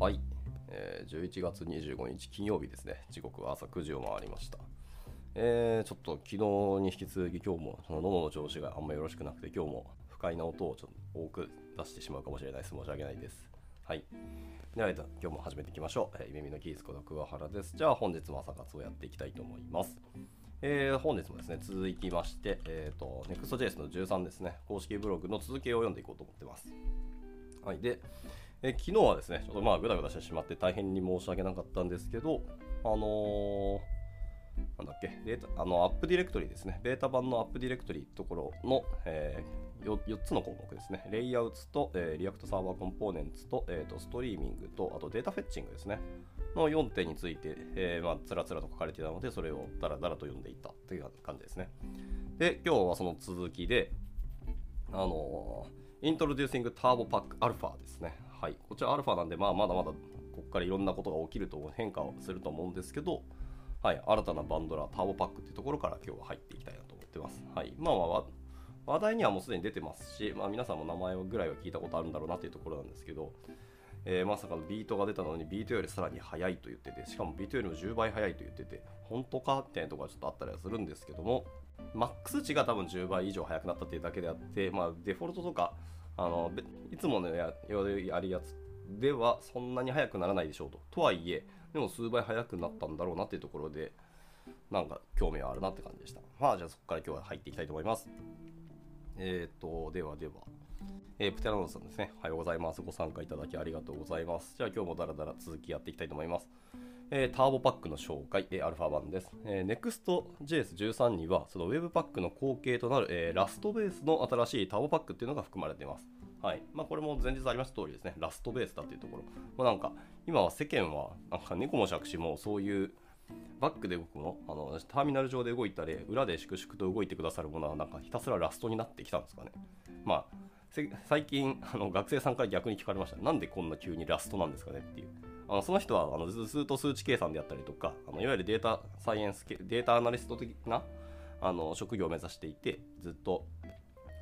はい、えー11月25日金曜日ですね。時刻は朝9時を回りました。えーちょっと昨日に引き続き今日もその喉の調子があんまよろしくなくて今日も不快な音をちょっと多く出してしまうかもしれないです。申し訳ないです。はい。では、えっと今日も始めていきましょう。えー、耳のキースこと桑原です。じゃあ本日も朝活をやっていきたいと思います。えー本日もですね、続きまして、えっ、と、Next.js の13ですね、公式ブログの続きを読んでいこうと思ってます。はい。で、え昨日はですね、ちょっとまあ、ぐだぐだしてしまって大変に申し訳なかったんですけど、あのーなんだっけ、データ、あの、アップディレクトリですね、ベータ版のアップディレクトリところの、えー、よ 4, つの項目ですね、レイアウトと、えー、 React Server Components と、えーと、ストリーミングと、あと data fetching ですね、の4点について、えー、まあ、つらつらと書かれていたので、それをだらだらと読んでいったという感じですね。で、今日はその続きで、あのー、Introducing Turbo Pack Alpha ですね。はい。こちら Alpha なんで、まあ、まだまだここからいろんなことが起きると変化をすると思うんですけど、はい。新たなバンドラー、ターボパックっていうところから今日は入っていきたいなと思ってます。はい。まあまあ、話題にはもうすでに出てますし、まあ皆さんも名前ぐらいは聞いたことあるんだろうなっていうところなんですけど、えーまさかのビートが出たのにビートよりさらに速いと言ってて、しかもビートよりも10倍速いと言ってて、本当かみたいなところがちょっとあったりはするんですけども、マックス値が多分10倍以上速くなったっていうだけであって、まあ、デフォルトとかあのべいつものややるやつではそんなに速くならないでしょうと。とはいえ、でも数倍速くなったんだろうなっていうところで、なんか興味はあるなって感じでした。まあ、じゃあそこから今日は入っていきたいと思います。えっ、と、ではでは。えープテラノドさんですね。おはようございます。ご参加いただきありがとうございます。じゃあ今日もダラダラ続きやっていきたいと思います。えーターボパックの紹介、アルファ版です。えー Next.js13 には、その Webpack の後継となる、えーラストベースの新しいターボパックっていうのが含まれています。はい。まあこれも前日ありました通りですね。ラストベースだっていうところ。まあなんか、今は世間は、なんか猫も杓子もそういう、バックで動くものあの、ターミナル上で動いたり、裏で粛々と動いてくださるものは、なんかひたすらラストになってきたんですかね。まあ、最近あの、学生さんから逆に聞かれました。なんでこんな急にラストなんですかねっていう。あのその人はあのずっと数値計算であったりとか、あのいわゆるデータサイエンス系、データアナリスト的なあの職業を目指していて、ずっと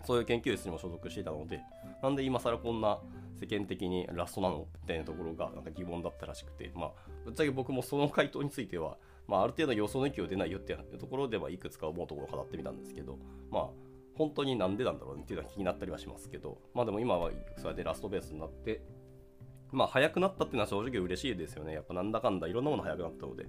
そういう研究室にも所属していたので、なんで今更こんな世間的にラストなのみたいなところがなんか疑問だったらしくて、まあ、ぶっちゃけ僕もその回答については、まあ、ある程度予想の域を出ないよっていうところではいくつか思うところを語ってみたんですけど、まあ、本当になんでなんだろうっていうのは気になったりはしますけど、まあでも今はそれでラストベースになって、まあ早くなったっていうのは正直嬉しいですよね。やっぱなんだかんだいろんなもの早くなったので。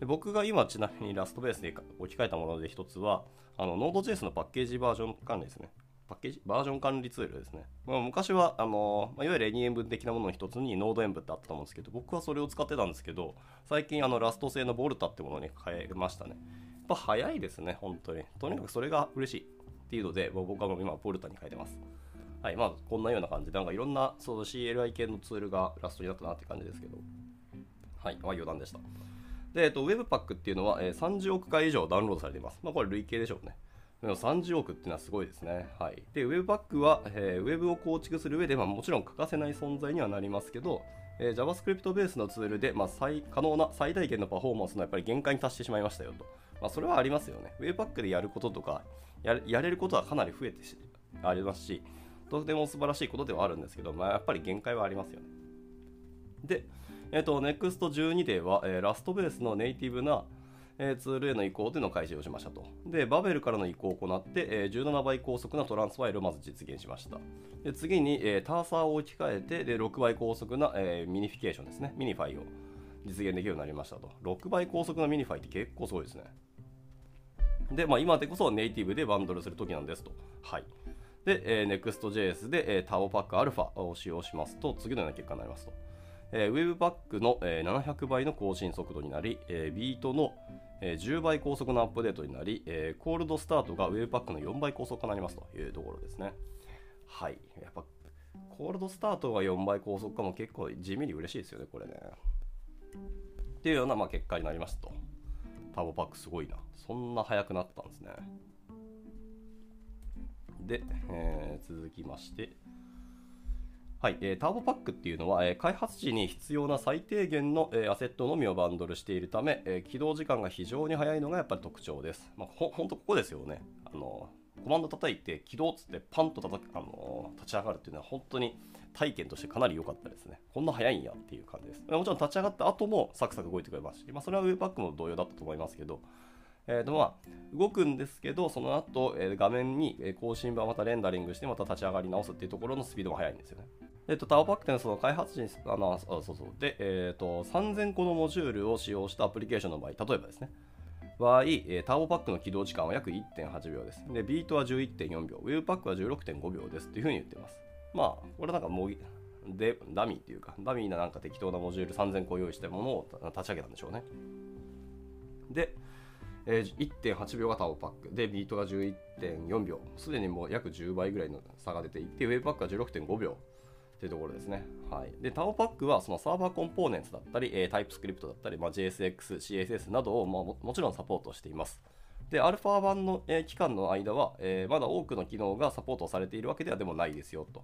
で僕が今ちなみにラストベースで置き換えたもので一つは、あの Node.js のパッケージバージョン管理ですね。パッケージバージョン管理ツールですね。まあ、昔はあの、ま、いわゆる Any 演文的なものの一つに Node 演文ってあったと思うんですけど、僕はそれを使ってたんですけど、最近あのラスト製のボルタってものに変えましたね。やっぱ早いですね、本当に。とにかくそれが嬉しいっていうので、僕はもう今ボルタに変えてます。はい、まあこんなような感じで、なんかいろんなそう CLI 系のツールがラストになったなって感じですけど、はい、まあ余談でした。で、えっと、Webpack っていうのは、えー30億回以上ダウンロードされています。まあこれ累計でしょうね。でも30億っていうのはすごいですね。はい。で、Webpack は、えー、Web を構築する上で、まあ、もちろん欠かせない存在にはなりますけど、えー JavaScript ベースのツールで、まあ、最可能な最大限のパフォーマンスのやっぱり限界に達してしまいましたよと。まあ、それはありますよね。Webpack でやることとかやれ、やれることはかなり増えてしありますし、とても素晴らしいことではあるんですけど、まあ、やっぱり限界はありますよね。で、えっ、と、Next12 では、えー Rust ベースのネイティブな、えーツールへの移行というのを開始をしましたと。で、バベルからの移行を行って、えー17倍高速なトランスパイルをまず実現しました。で次に、えー Terser を置き換えて、で6倍高速な、え minification ですね、 minify を実現できるようになりましたと。6倍高速な minify って結構すごいですね。で、まあ、今でこそネイティブでバンドルするときなんですと。はい。で、えー Next.js で、えー、TurboPack Alpha を使用しますと、次のような結果になりますと。えー Webpack の、えー700倍の更新速度になり、えービートの、えー10倍高速のアップデートになり、えーコールドスタートが Webpack の4倍高速化になりますというところですね。はい。やっぱ、コールドスタートが4倍高速化も結構地味に嬉しいですよね、これね。っていうような、まあ、結果になりますと。ターボパックすごいな。そんな速くなったんですね。で、えー続きまして、はい、えーターボパックっていうのは、えー開発時に必要な最低限の、えーアセットのみをバンドルしているため、え起動時間が非常に速いのがやっぱり特徴です。まあ、ほほんとここですよね。あのコマンド叩いて起動っつってパンと叩く、あの立ち上がるっていうのは本当に体験としてかなり良かったですね。こんな早いんやっていう感じです。もちろん立ち上がった後もサクサク動いてくれますし、まあ、それは Webpack も同様だったと思いますけど、えーとまあ、動くんですけど、その後、えー、画面に更新版またレンダリングしてまた立ち上がり直すっていうところのスピードも速いんですよね。えっ、ー、と、 Turbopack っていうのはその開発時に、あの、そうそう。で、えっ、ー、と、3000個のモジュールを使用したアプリケーションの場合、例えばですね、場合、え、 Turbopack の起動時間は約1.8秒です。で、 Vite は11.4秒、 webpack は16.5秒ですっていうふうに言ってます。まあ、これなんかもう、でダミーっていうか、ダミーななんか適当なモジュール3000個用意したものを立ち上げたんでしょうね。で、えー、1.8秒が Turbopack、で、 Vite が11.4秒、すでにもう約10倍ぐらいの差が出ていて、 webpack は16.5秒っていうところですね。はい。で、 Turbopack はその Server Components だったり、えー、 TypeScript だったり、まあ、JSX、CSS などを、まあも、もちろんサポートしています。で、アルファ版の、えー、期間の間は、えー、まだ多くの機能がサポートされているわけではでもないですよと。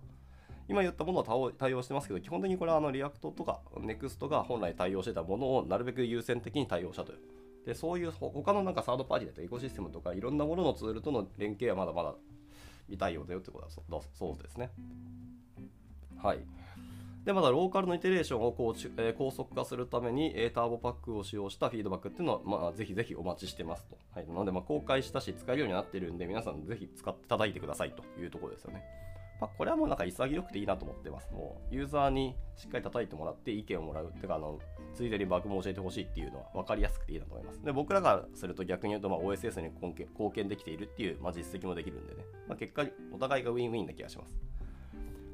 今言ったものは対応してますけど、基本的にこれはあの React とか NEXT が本来対応してたものをなるべく優先的に対応したという。で、そういう他のなんかサードパーティーだったりエコシステムとかいろんなもののツールとの連携はまだまだ未対応だよってことはそうですね。はい。で、まだローカルのイテレーションをこう、え、高速化するために、え、ターボパックを使用したフィードバックっていうのは、まあ、ぜひぜひお待ちしてますと。はい、なので、ま、公開したし、使えるようになってるんで、皆さんぜひ使って叩いてくださいというところですよね。まあ、これはもうなんか潔くていいなと思ってます。もう、ユーザーにしっかり叩いてもらって意見をもらう。ってか、あの、ついでにバグも教えてほしいっていうのは分かりやすくていいなと思います。で、僕らがすると逆に言うと、まあ、OSS に貢献できているっていう、まあ、実績もできるんでね。まあ、結果、お互いがウィンウィンな気がします。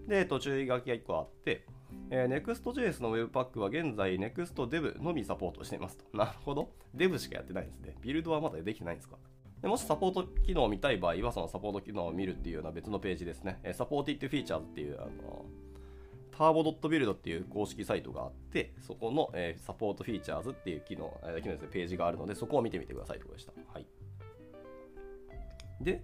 で、途中書きが1個あって、えー、Next.js の Webpack は現在 NextDev のみサポートしていますと。なるほど。Dev しかやってないんですね。ビルドはまだできてないんですかでもしサポート機能を見たい場合は、そのサポート機能を見るっていうような別のページですね。えー、Supported Features っていう、あのターボドットビルドっていう公式サイトがあって、そこの、え、サポートフィーチャーズっていう機能、えー、機能ですね、ページがあるので、そこを見てみてくださいということでした。はい。で、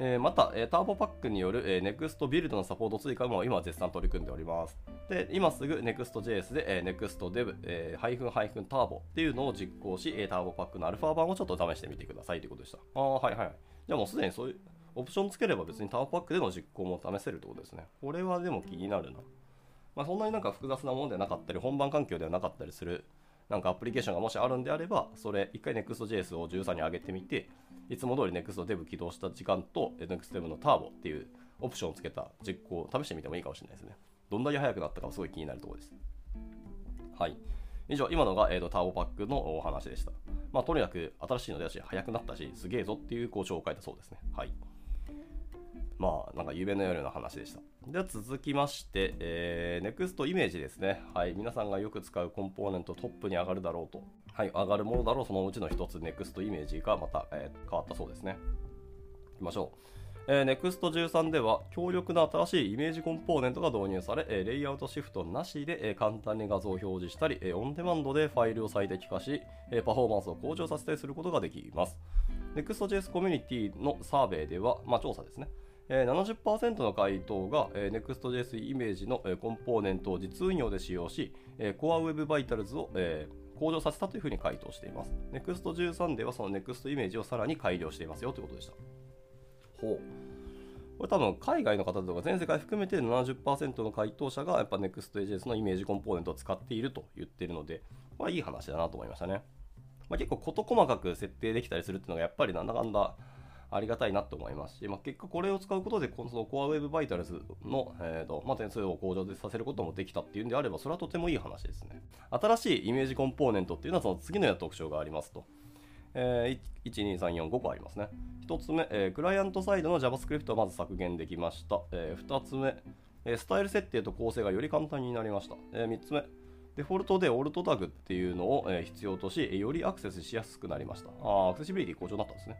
えー、また、えー、ターボパックによる、えー、NEXT ビルドのサポート追加も今絶賛取り組んでおります。で、今すぐ NEXTJS で、えー、NEXTDev、えー、ハイフンハイフンターボっていうのを実行し、えー、ターボパックのアルファ版をちょっと試してみてくださいということでした。ああ、はいはい。じゃあもうすでにそういうオプションつければ別にターボパックでの実行も試せるってことですね。これはでも気になるな。まあ、そんなになんか複雑なものではなかったり、本番環境ではなかったりするなんかアプリケーションがもしあるんであれば、それ、一回 Next.js を13に上げてみて、いつも通り NextDev 起動した時間と NextDev のターボっていうオプションをつけた実行を試してみてもいいかもしれないですね。どんだけ速くなったかすごい気になるところです。はい。以上、今のが、えーと、ターボパックのお話でした。まあ、とにかく新しいの出だし、速くなったし、すげえぞっていうご紹介だそうですね。はい。まあ、なんか夢のような話でした。では続きまして、えー、NEXT イメージですね。はい。皆さんがよく使うコンポーネントトップに上がるだろうと。はい。上がるものだろう、そのうちの一つ、NEXT イメージがまた、えー、変わったそうですね。いきましょう。えー、NEXT13 では強力な新しいイメージコンポーネントが導入され、え、レイアウトシフトなしで、え、簡単に画像を表示したり、え、オンデマンドでファイルを最適化し、え、パフォーマンスを向上させたりすることができます。Next.js コミュニティのサーベイでは、まあ、調査ですね。え、70%の回答が、え、Next.js イメージの、え、コンポーネントを実運用で使用し、えー、Core Web Vitals を、え、向上させたというふうに回答しています。Next13 ではその Next イメージをさらに改良していますよということでした。ほう。これ多分海外の方とか全世界含めて70%の回答者がやっぱ Next.js のイメージコンポーネントを使っていると言っているので、まあいい話だなと思いましたね。まあ、結構事細かく設定できたりするっていうのがやっぱりなんだかんだありがたいなと思いますし、まあ、結果これを使うことで、この Core Web Vitals の、えーとまあ、点数を向上させることもできたっていうんであれば、それはとてもいい話ですね。新しいイメージコンポーネントっていうのはその次のような特徴がありますと。えー、1、2、3、4、5個ありますね。1つ目、えー、クライアントサイドの JavaScript をまず削減できました。えー、2つ目、えー、スタイル設定と構成がより簡単になりました。えー、3つ目、デフォルトでオルトタグっていうのを、えー、必要とし、よりアクセスしやすくなりました。あアクセシビリティ向上になったんですね。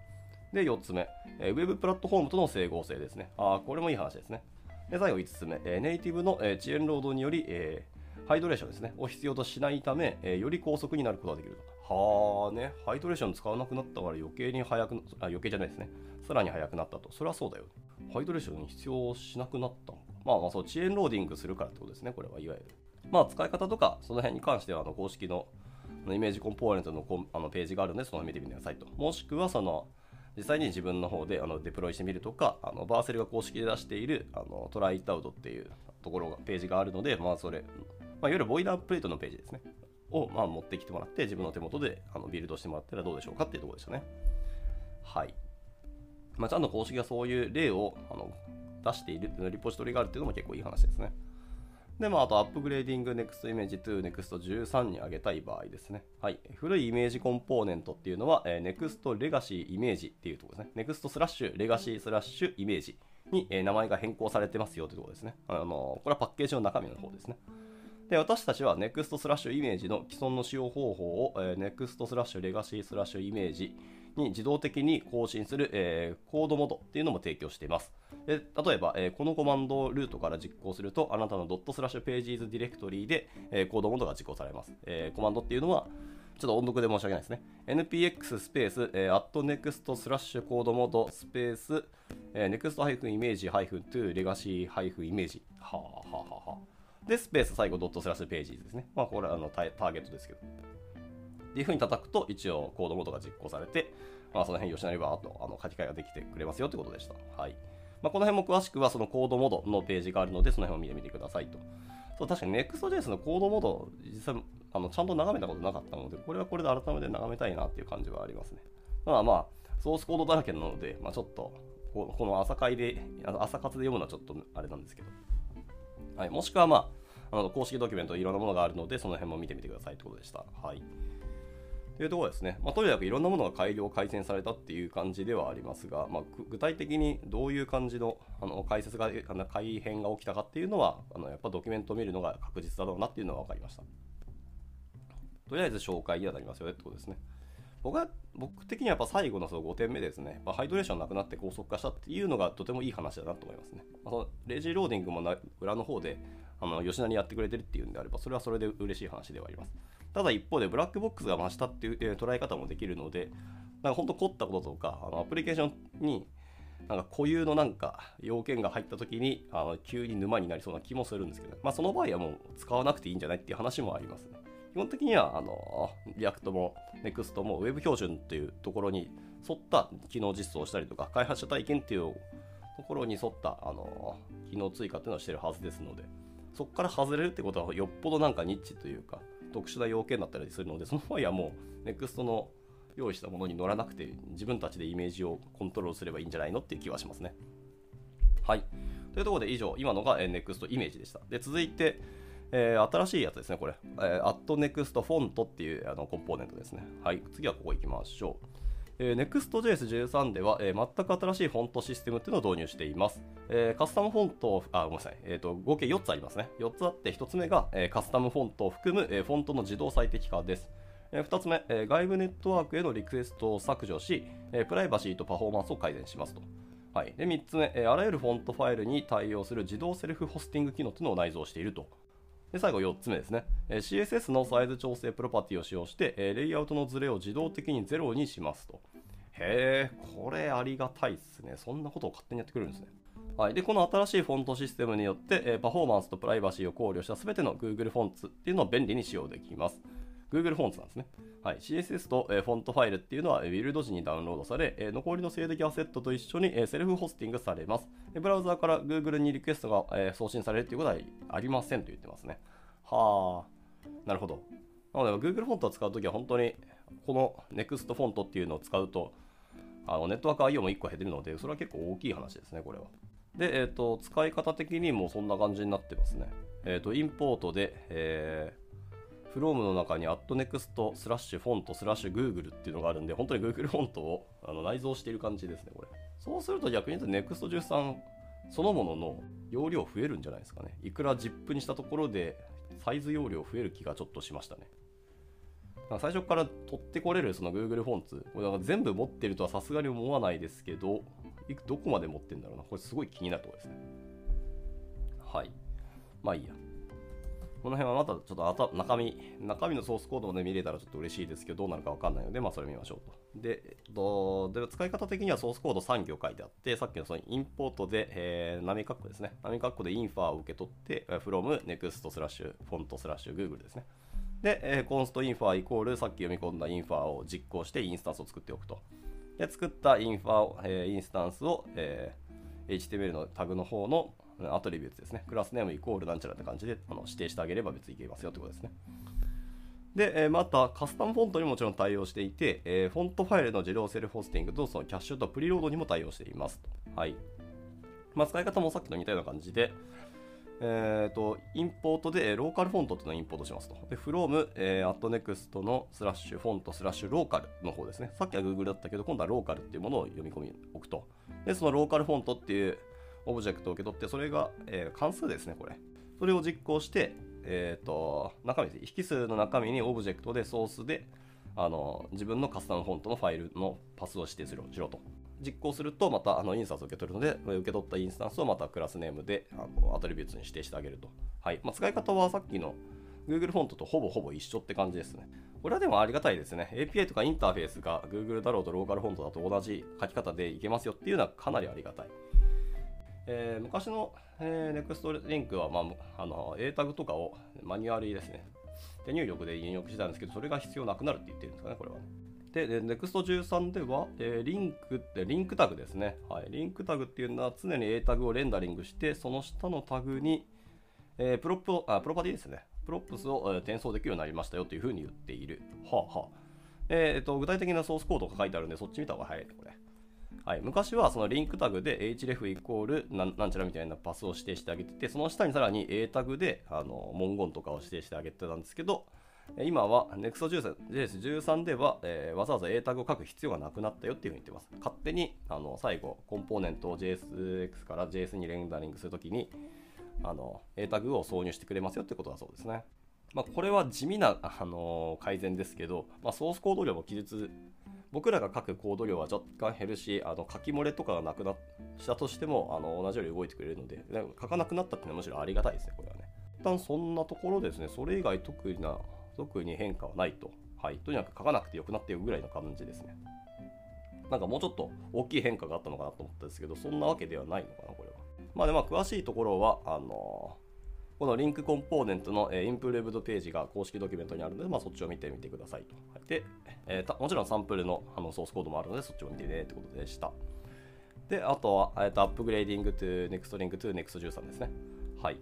で、4つ目、えー、ウェブプラットフォームとの整合性ですね。あこれもいい話ですね。で、最後5つ目、えー、ネイティブの、え、遅延ロードにより、え、 hydration ですね、を必要としないため、え、より高速になることができると。はあね、 hydration 使わなくなったから余計に速く、あ、余計じゃないですね。さらに速くなったと。それはそうだよ。 hydration に必要しなくなったのか。まあまあそう、遅延ローディングするからってことですね、これはいわゆる。まあ使い方とか、その辺に関しては、あの公式のイメージコンポーネントのあのページがあるので、その辺見てみてくださいと。もしくは、その、実際に自分の方であのデプロイしてみるとか、あの Vercel が公式で出しているあの Try it out っていうところが、ページがあるので、まあそれ、まあ、いわゆるボイラープレートのページですね。を、まあ、持ってきてもらって、自分の手元であのビルドしてもらったらどうでしょうかっていうところでしたね。はい。まあ、ちゃんと公式がそういう例をあの出しているリポジトリがあるっていうのも結構いい話ですね。で、まあ、とアップグレーディング Next Image to Next13 に上げたい場合ですね。はい。古いイメージコンポーネントっていうのは、えー、Next Legacy イメージっていうところですね。Next スラッシュ Legacy スラッシュイメージに、えー、名前が変更されてますよというところですね。あのー、これはパッケージの中身の方ですね。で私たちは Next スラッシュイメージの既存の使用方法を、えー、Next スラッシュ Legacy スラッシュイメージに自動的に更新する、えー、 codemod っていうのも提供しています。で例えば、え、このコマンドをルートから実行すると、あなたのドットスラッシュ pages ディレクトリーで、え、 codemod が実行されます。え、コマンドっていうのは、ちょっと音読で申し訳ないですね。npx スペース、えー、at next スラッシュ codemod スペース、えー、next イメージ to legacy イメージ。はあはあはあはあ。で、スペース最後ドットスラッシュページズですね。まあ、これはあのターゲットですけど。っていうふうに叩くと、一応コードモードが実行されて、まあ、その辺吉成バーとあの書き換えができてくれますよということでした。はい。まあ、この辺も詳しくはそのコードモードのページがあるので、その辺を見てみてくださいと。そう確かに Next.js のコードモード、実際あのちゃんと眺めたことなかったので、これはこれで改めて眺めたいなっていう感じはありますね。まあまあ、ソースコードだらけなので、まあ、ちょっとこの朝会で、朝活で読むのはちょっとあれなんですけど。はい、もしくはまあ、あの公式ドキュメントいろんなものがあるので、その辺も見てみてくださいということでした。はい。というところですね。まあ、とにかくいろんなものが改良、改善されたっていう感じではありますが、まあ、具体的にどういう感じのあの解説があの、改変が起きたかっていうのは、あのやっぱドキュメントを見るのが確実だろうなっていうのは分かりました。とりあえず紹介にはなりますよねってことですね。僕は僕的にはやっぱ最後のその5点目ですね、まハイドレーションなくなって高速化したっていうのがとてもいい話だなと思いますね。まあ、そのレジローディングも裏の方であの吉田にやってくれてるっていうんであれば、それはそれで嬉しい話ではあります。ただ一方でブラックボックスが増したっていう、え捉え方もできるので、なんか本当凝ったこととか、あのアプリケーションになんか固有のなんか要件が入った時にあの急に沼になりそうな気もするんですけど、まあ、その場合はもう使わなくていいんじゃないっていう話もありますね。基本的にはあの React も NEXT も Web 標準っていうところに沿った機能実装したりとか開発者体験っていうところに沿ったあの機能追加っていうのをしてるはずですのでそこから外れるってことはよっぽどなんかニッチというか特殊な要件だったりするので、その場合はもう NEXT の用意したものに乗らなくて、自分たちでイメージをコントロールすればいいんじゃないのっていう気はしますね。はい。というところで以上、今のが NEXT イメージでした。で、続いて、えー、新しいやつですね、これ。えー、AtNext フォントっていうあのコンポーネントですね。はい。次はここ行きましょう。えー、Next.js13 では、えー、全く新しいフォントシステムっていうのを導入しています。えー、カスタムフォント、あ、ごめんなさい、えーと、合計4つありますね。4つあって、1つ目が、えー、カスタムフォントを含む、えー、フォントの自動最適化です。えー、2つ目、えー、外部ネットワークへのリクエストを削除し、えー、プライバシーとパフォーマンスを改善しますと。はい、で3つ目、えー、あらゆるフォントファイルに対応する自動セルフホスティング機能というのを内蔵していると。で最後4つ目ですね、え、CSS のサイズ調整プロパティを使用して、え、レイアウトのズレを自動的にゼロにしますと。へえ、これありがたいっすね。そんなことを勝手にやってくれるんですね。はい、でこの新しいフォントシステムによって、え、パフォーマンスとプライバシーを考慮した全ての Google フォンツっていうのを便利に使用できます。Google Fonts なんですね。はい、CSS と、えー、フォントファイルっていうのは、え、ビルド時にダウンロードされ、えー、残りの静的アセットと一緒に、え、 self hosting されます。ブラウザーから Google にリクエストが、え、送信されるっていうことはありませんと言ってますね。はあ、なるほど。なので Google フォントを使うときは本当にこの NEXT フォントっていうのを使うとあのネットワーク IO も1個減ってるので、それは結構大きい話ですね、これは。で、えっ、ー、と、使い方的にもそんな感じになってますね。えっ、ー、と、 import で、えー、 from の中に at next スラッシュ font スラッシュ Google っていうのがあるんで、本当に Google フォントをあの内蔵している感じですね、これ。そうすると逆に言うと Next13 そのものの容量増えるんじゃないですかね。いくら ZIP にしたところでサイズ容量増える気がちょっとしましたね。最初から取ってこれるその Google Fonts、これなんか全部持ってるとはさすがに思わないですけど、どこまで持ってるんだろうな。これすごい気になるところですね。はい。まあいいや。この辺はまたちょっと中身、中身のソースコードを、ね、見れたらちょっと嬉しいですけど、どうなるかわかんないので、まあそれ見ましょうと。で、えっと、で使い方的にはソースコード3行書いてあって、さっきのその import で、えー、波括弧ですね。波括弧でインファーを受け取って、from next スラッシュ font スラッシュ Google ですね。で、えー、 const Inter イコールさっき読み込んだ Inter を実行してインスタンスを作っておくと。で作ったインファ、えー、インスタンスを、えー、HTML のタグの方の attribute ですね。 className イコールなんちゃらって感じであの指定してあげれば別にいけますよってことですね。で、えー、またカスタムフォントにもちろん対応していて、えー、フォントファイルの自動セルフホスティングとそのキャッシュとプリロードにも対応しています。はい。まあ、使い方もさっきと似たような感じで、えーと、 import で localFont っていうのをインポートしますと。で、from、えー、at next のスラッシュフォントスラッシュローカルの方ですね。さっきは Google だったけど、今度はローカルっていうものを読み込みおくと。で、その localFont っていうオブジェクトを受け取って、それが、えー、関数ですね、これ。それを実行して、えっ、ー、と、中身です。引数の中身にオブジェクトでソースで、あの、自分のカスタムフォントのファイルのパスを指定するしろと。実行すると、またあのインスタンスを受け取るので、受け取ったインスタンスをまた className であの attribute に指定してあげると。はいまあ、使い方はさっきの Google フォントとほぼほぼ一緒って感じですね。これはでもありがたいですね。API とかインターフェースが Google だろうとローカルフォントだと同じ書き方でいけますよっていうのはかなりありがたい。えー、昔の、えー、NEXT リンクは、まあ、あの A タグとかをマニュアルですね。手入力で入力してたんですけど、それが必要なくなるって言ってるんですかね、これは、で、NEXT13 では、えー、リンクってリンクタグですね。はい。リンクタグっていうのは常に A タグをレンダリングして、その下のタグに、えー、 propあプロパティですね。 props を、えー、転送できるようになりましたよというふうに言っている。はあはあ。えー、と具体的なソースコードが書いてあるんで、そっち見た方が早いね、これ。はい、昔はそのリンクタグで href イコールなんちゃらみたいなパスを指定してあげてて、その下にさらに A タグであの文言とかを指定してあげてたんですけど、今は Next.js13 では、えー、わざわざ A タグを書く必要がなくなったよっていうふうに言ってます。勝手にあの最後、コンポーネントを JSX から JS にレンダリングするときにあの A タグを挿入してくれますよってことだそうですね。まあ、これは地味な、あのー、改善ですけど、まあ、ソースコード量も記述、僕らが書くコード量は若干減るし、あの書き漏れとかがなくなったとしてもあの同じように動いてくれるので、書かなくなったっていうのはむしろありがたいですね、これはね。一旦そんなところですね、それ以外特な特に変化はないと。はい。とにかく書かなくてよくなっているぐらいの感じですね。なんかもうちょっと大きい変化があったのかなと思ったんですけど、そんなわけではないのかな、これは。まあで、まあ、詳しいところは、あのー、このリンクコンポーネントの、え、 Improved ページが公式ドキュメントにあるので、まあ、そっちを見てみてくださいと。はい、で、えー、もちろんサンプルのあのソースコードもあるので、そっちを見てねってことでした。で、あとは、えー、とアップグレーディング to Next Link to Next13 ですね。はい。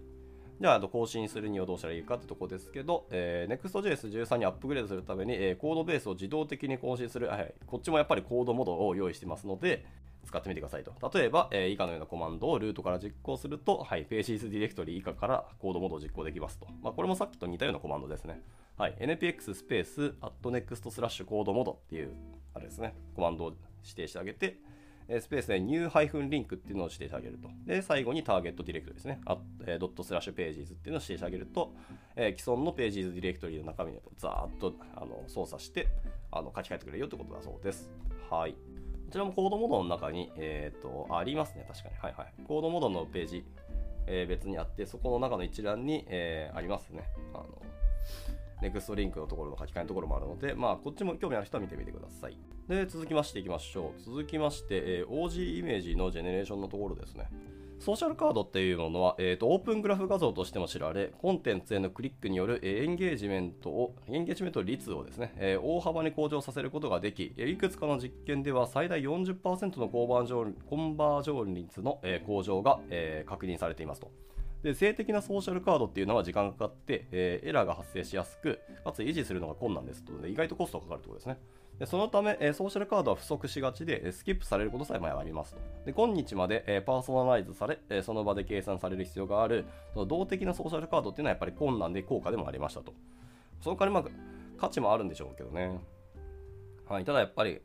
じゃあ、更新するにはどうしたらいいかってとこですけど、えー、Next.js13 にアップグレードするために、えー、コードベースを自動的に更新する、はい、こっちもやっぱり codemod を用意してますので、使ってみてくださいと。例えば、えー、以下のようなコマンドをルートから実行すると、はい、Pages ディレクトリ以下からコードモードを実行できますと。まあ、これもさっきと似たようなコマンドですね。はい、npx スペース at next スラッシュコードモードっていう、あれですね、コマンドを指定してあげてえ、スペースで new-link っていうのを指定してあげると。で、最後にターゲットディレクトリですね。えー、ドットスラッシュページズっていうのを指定してあげると、えー、既存のページズディレクトリの中身をざーっとあの操作してあの書き換えてくれるよってことだそうです。はい。こちらもコードモードの中に、えーと、ありますね、確かに。はいはい。コードモードのページ、えー、別にあって、そこの中の一覧に、えー、ありますね。あのネクストリンクのところの書き換えのところもあるので、まあ、こっちも興味ある人は見てみてください。で、続きましていきましょう。続きまして、えー、OG イメージのジェネレーションのところですね。ソーシャルカードっていうものは、えーと、オープングラフ画像としても知られ、コンテンツへのクリックによる、えー、エンゲージメントを、エンゲージメント率をですね、えー、大幅に向上させることができ、いくつかの実験では最大40%のコンバージョンコンバージョン率の、えー、向上が、え、確認されていますと。で性的なソーシャルカードっていうのは時間がかかって、え、エラーが発生しやすく、かつ維持するのが困難ですとで、意外とコストがかかるということですね。でそのため、え、ソーシャルカードは不足しがちで、スキップされることさえもありますと。で今日まで、え、パーソナライズされ、え、その場で計算される必要がある、その動的なソーシャルカードっていうのはやっぱり困難で効果でもありましたと。その代わり、まあ、価値もあるんでしょうけどね。はい、ただやっぱり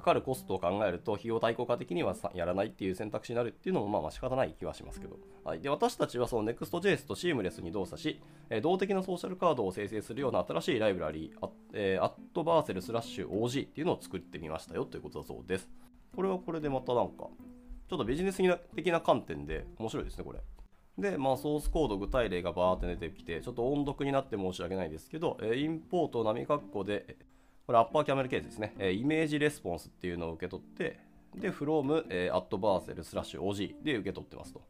かかるコストを考えると費用対効果的にはやらないっていう選択肢になるっていうのもまあまあ仕方ない気はしますけど、はい、で私たちはその Next.js とシームレスに動作し、え動的なソーシャルカードを生成するような新しいライブラリー、え、アットバーセルスラッシュ OG っていうのを作ってみましたよということだそうです。これはこれでまたなんか、ちょっとビジネス的な観点で面白いですね、これ。で、まあ、ソースコード具体例がバーって出てきて、ちょっと音読になって申し訳ないですけど、えインポート波括弧で、これアッパーキャメルケースですね。えイメージレスポンスっていうのを受け取って、で、from、えー、at vercel スラッシュ OG で受け取ってますと。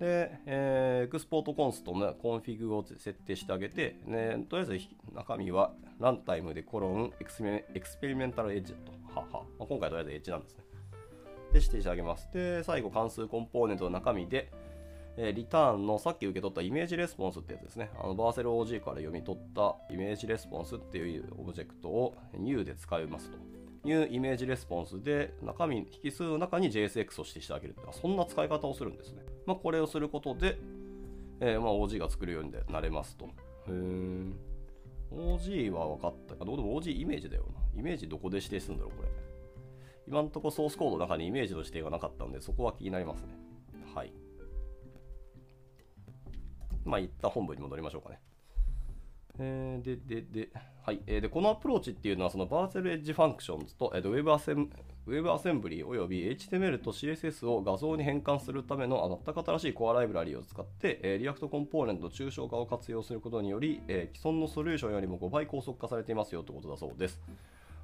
で、えー、 export const の config を設定してあげて、ね、とりあえず中身は runtime でコロン experimental edge と。はは、まあ、今回とりあえずエッジなんですね。で、指定してあげます。で、最後、関数コンポーネントの中身で、え、リターンのさっき受け取った ImageResponse ってやつですね。あのバーセル OG から読み取ったイメージレスポンスっていうオブジェクトを new で使いますと。いうイメージレスポンスで中身、引数の中に JSX を指定してあげる。そんな使い方をするんですね。まあ、これをすることで、えー、まあ OG が作るようになれますと。へーん OG は分かったか。どうでも OG イメージだよな。イメージどこで指定するんだろう、これ。今のところソースコードの中にイメージの指定がなかったんで、そこは気になりますね。はい。まあ、一旦本文に戻りましょうかね。えー、で、で、で、はい。えー、で、このアプローチっていうのは、その Vercel Edge Functions と、えー、と Web Assem WebAssembly および HTML と CSS を画像に変換するためのあ全く新しいコアライブラリを使って、えー、 React コンポーネント抽象化を活用することにより、えー、既存のソリューションよりも5倍高速化されていますよということだそうです。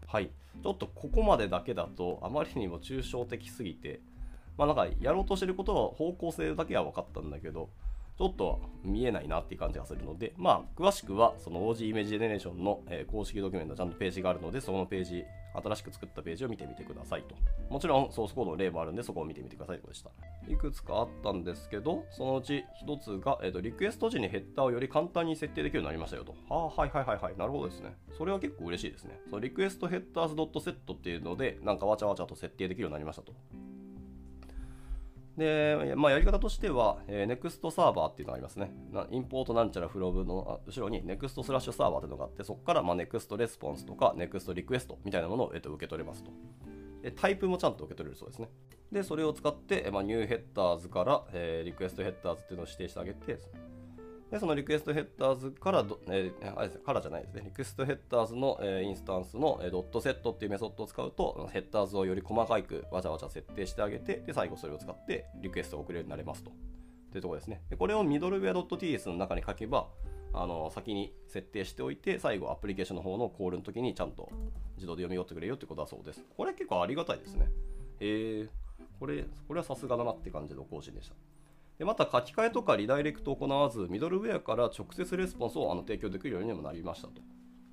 はい。ちょっとここまでだけだと、あまりにも抽象的すぎて、まあなんかやろうとしてることは方向性だけは分かったんだけど、ちょっと見えないなっていう感じがするので、まあ、詳しくはその OG イメージジェネレーションの、え公式ドキュメントちゃんとページがあるので、そのページ、新しく作ったページを見てみてくださいと。もちろんソースコードの例もあるんで、そこを見てみてくださいとでした。いくつかあったんですけど、そのうち1つが、えーと、リクエスト時にヘッダーをより簡単に設定できるようになりましたよと。はあ、はいはいはいはい。なるほどですね。それは結構嬉しいですね。そのリクエストヘッダーズ .set っていうので、なんかわちゃわちゃと設定できるようになりましたと。で、まあ、やり方としては、えー、NEXT サーバーっていうのがありますね。インポートなんちゃらフロブの後ろに NEXT スラッシュサーバーっていうのがあって、そこからまあ NEXT レスポンスとか NEXT リクエストみたいなものを、えー、と受け取れますと。でタイプもちゃんと受け取れるそうですね。で、それを使って、まあ、 new Headers から、えー、 requestHeaders っていうのを指定してあげて、で、その requestHeaders からど、えー、あれですね、からじゃないですね、 requestHeaders の、えー、インスタンスの、えー、ドットセットっていうメソッドを使うと、 Headers をより細かくわちゃわちゃ設定してあげて、で、最後それを使ってリクエストを送れるようになれますと。というところですね。でこれをミドルウェア .ts の中に書けば、あの先に設定しておいて、最後アプリケーションの方のコールの時にちゃんと自動で読み取ってくれるよってことだそうです。これ結構ありがたいですね。えー、これ、これはさすがだなって感じの更新でした。でまた書き換えとかリダイレクトを行わず、ミドルウェアから直接レスポンスをあの提供できるようにもなりましたと。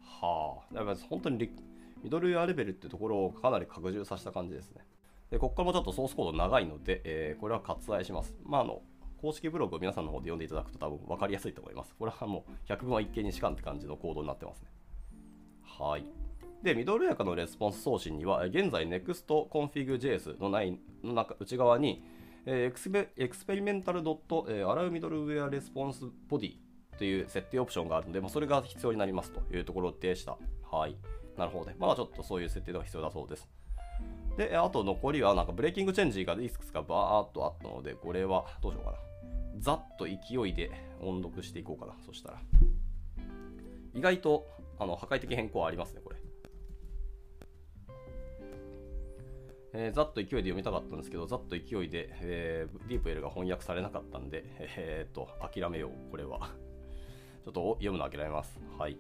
はあ、だから本当にミドルウェアレベルってところをかなり拡充させた感じですね。でここからもちょっとソースコード長いので、えー、これは割愛します。まあ、あの公式ブログを皆さんの方で読んでいただくと多分分かりやすいと思います。これはもう百聞は一見にしかずって感じのコードになってますね。はい。で、ミドルウェアからのレスポンス送信には、現在 NEXTConfig.js の内の中内側に、えー expe experimental ドット、え allowMiddlewareResponseBody という設定オプションがあるので、まあ、それが必要になりますというところでした。はい。なるほどね。まあちょっとそういう設定が必要だそうです。で、あと残りはなんかブレーキングチェンジがいくつかバーっとあったので、これはどうしようかな。ざっと勢いで音読していこうかな。そしたら。意外とあの破壊的変更はありますね、これ。えー、ざっと勢いで読みたかったんですけど、ざっと勢いで、えー、ディープ L が翻訳されなかったんで、えー、っと、諦めよう、これは。ちょっと読むの諦めます。はい。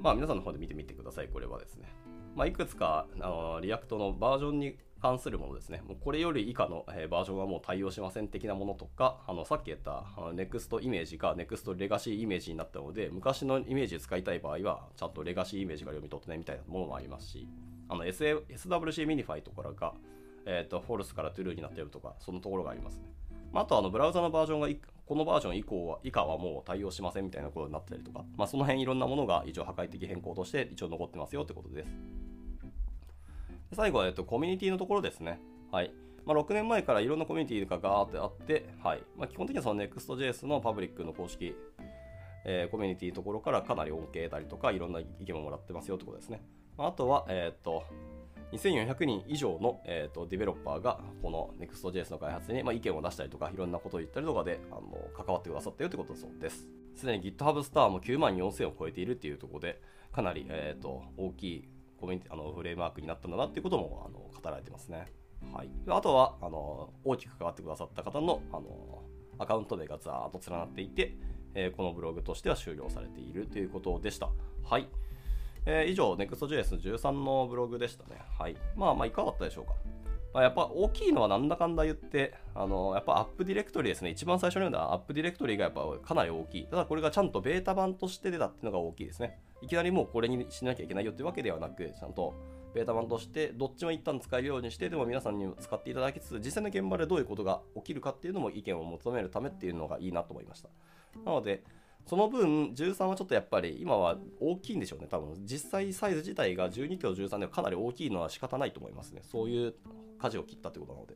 まあ、皆さんの方で見てみてください、これはですね。まあ、いくつか、あの、 React のバージョンに関するものですね。もうこれより以下の、えー、バージョンはもう対応しません的なものとか、あのさっき言ったあの NEXT イメージが NEXT レガシーイメージになったので、昔のイメージ使いたい場合は、ちゃんと legacy image が読み取ってねみたいなものもありますし、あの SA SWC ミニファイとかが、えーと、 false から true になってるとか、そのところがありますね。まあ、あとあのブラウザのバージョンがこのバージョン以降は以下はもう対応しませんみたいなことになったりとか、まあ、その辺いろんなものが一応破壊的変更として一応残ってますよってことです。最後は、えっと、コミュニティのところですね。はい。まあ、6年前からいろんなコミュニティがガーってあって、はいまあ、基本的にはその Next.js のパブリックの公式、えー、コミュニティのところからかなり恩恵得たりとか、いろんな意見ももらってますよってことですね。あとは、えっ、ー、と、2400人以上の、えーと、ディベロッパーがこの Next.js の開発に、まあ、意見を出したりとかいろんなことを言ったりとかであの関わってくださったよということだそうです。すでに GitHub スターも9万4000を超えているっていうところでかなり、えーと、大きいコミュニティあのフレームワークになったんだなっていうこともあの語られてますね。はい、あとはあの大きく関わってくださった方のあのアカウント名がざーっと連なっていて、えー、このブログとしては終了されているということでした。はい。えー、以上、Next.js13 のブログでしたね。はい。まあまあ、いかがだったでしょうか。まあ、やっぱ大きいのはなんだかんだ言って、あのやっぱアップディレクトリですね。一番最初に読んだアップディレクトリがやっぱかなり大きい。ただこれがちゃんとベータ版として出たっていうのが大きいですね。いきなりもうこれにしなきゃいけないよっていうわけではなく、ちゃんとベータ版としてどっちも一旦使えるようにしてでも皆さんにも使っていただきつつ実際の現場でどういうことが起きるかっていうのも意見を求めるためっていうのがいいなと思いましたなのでその分13はちょっとやっぱり今は大きいんでしょうね多分。実際サイズ自体が12キロ13ではかなり大きいのは仕方ないと思いますね。そういう舵を切ったってことなので。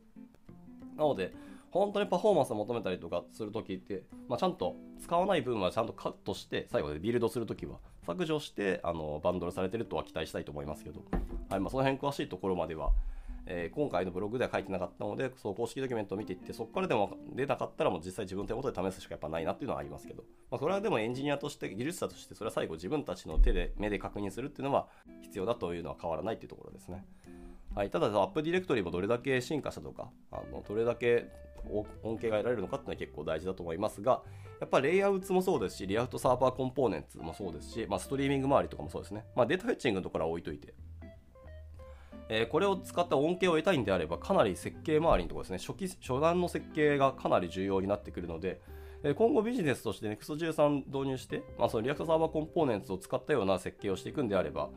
なので本当にパフォーマンスを求めたりとかするときって、まあ、ちゃんと使わない分はちゃんとカットして最後でビルドするときは削除してあのバンドルされてるとは期待したいと思いますけど、はいまあ、その辺詳しいところまでは、えー、今回のブログでは書いてなかったのでそう公式ドキュメントを見ていってそこからでも出なかったらもう実際自分の手元で試すしかやっぱないなっていうのはありますけど、まあ、それはでもエンジニアとして技術者としてそれは最後自分たちの手で目で確認するっていうのは必要だというのは変わらないっていうところですね。はい、ただ、 App Directory もどれだけ進化したとか、あのどれだけ恩恵が得られるのかっていうのは結構大事だと思いますが、やっぱレイアウトもそうですし、 React Server Components もそうですし、まあ、ストリーミング周りとかもそうですね。まあ、 data fetching のところは置いといて、えー、これを使った恩恵を得たいんであれば、かなり設計周りのところですね、初期初段の設計がかなり重要になってくるので、え今後ビジネスとして NEXT13 導入して、まあ、その React Server Components を使ったような設計をしていくんであれば、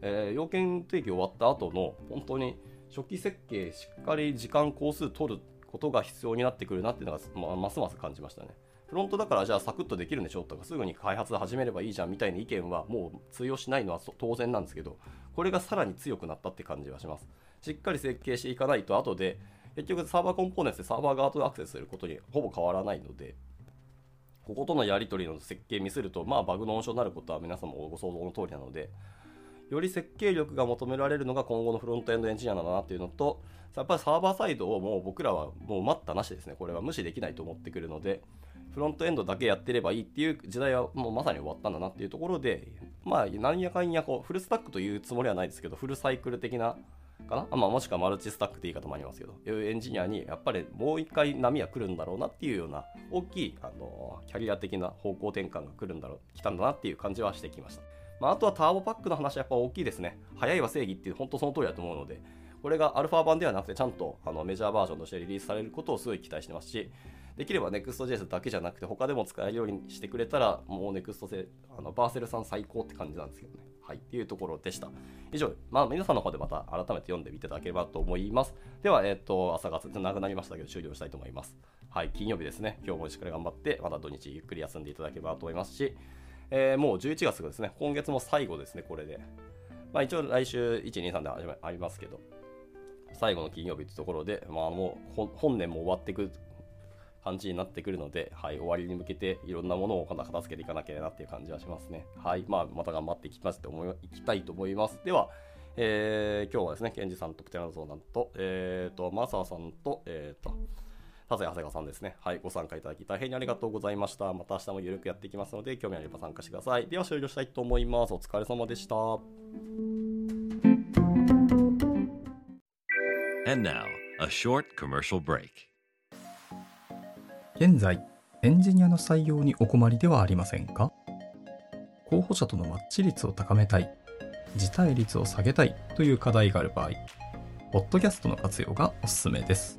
えー、要件提供終わった後の本当に初期設計しっかり時間工数取ることが必要になってくるなっていうのが、まあ、ますます感じましたね。フロントだからじゃあサクッとできるんでしょとかすぐに開発始めればいいじゃんみたいな意見はもう通用しないのは当然なんですけどこれがさらに強くなったって感じはしますしっかり設計していかないと後で結局サーバーコンポーネンツでサーバー側とアクセスすることにほぼ変わらないのでこことのやり取りの設計ミスるとまあバグの温床になることは皆さんもご想像の通りなのでより設計力が求められるのが今後のフロントエンドエンジニアなんだなっていうのと、やっぱりサーバーサイドをもう僕らはもう待ったなしですね。これは無視できないと思ってくるので、フロントエンドだけやってればいいっていう時代はもうまさに終わったんだなっていうところで、まあ、なんやかんやこう、フルスタックというつもりはないですけど、フルサイクル的な、かな？まあ、もしくはマルチスタックって言い方もありますけど、エンジニアにやっぱりもう一回波は来るんだろうなっていうような大きいあのキャリア的な方向転換が来るんだろう、来たんだなっていう感じはしてきました。まあ、あとはターボパックの話はやっぱ大きいですね。早いは正義っていう本当その通りだと思うので、これがアルファ版ではなくてちゃんとあのメジャーバージョンとしてリリースされることをすごい期待してますし、できれば Next.js だけじゃなくて他でも使えるようにしてくれたらもう Next せあのバーセルさん最高って感じなんですけどね。はい、っていうところでした。以上、まあ、皆さんの方でまた改めて読んでみていただければと思います。では、えっ、ー、と、朝が長くなりましたけど、終了したいと思います。はい、金曜日ですね。今日もしっかり頑張って、また土日ゆっくり休んでいただければと思いますし、えー、もう11月ですね、今月も最後ですね、これで。まあ一応来週1、2、3でありますけど、最後の金曜日というところで、まあもう本年も終わっていく感じになってくるので、はい、終わりに向けていろんなものを片付けていかなきゃなっていう感じはしますね。はい、まあまた頑張っていきますと思い、いきたいと思います。では、えー、今日はですね、ケンジさんとプテラノゾーナと、えっ、ー、と、マサさんと、えっ、ー、と、させ長谷川さんですね。はい、ご参加いただき大変にありがとうございました。また明日もゆるくやっていきますので、興味あれば参加してください。では終了したいと思います。お疲れ様でした。Now, 現在、エンジニアの採用にお困りではありませんか？候補者とのマッチ率を高めたい、辞退率を下げたいという課題がある場合、ポッドキャストの活用がおすすめです。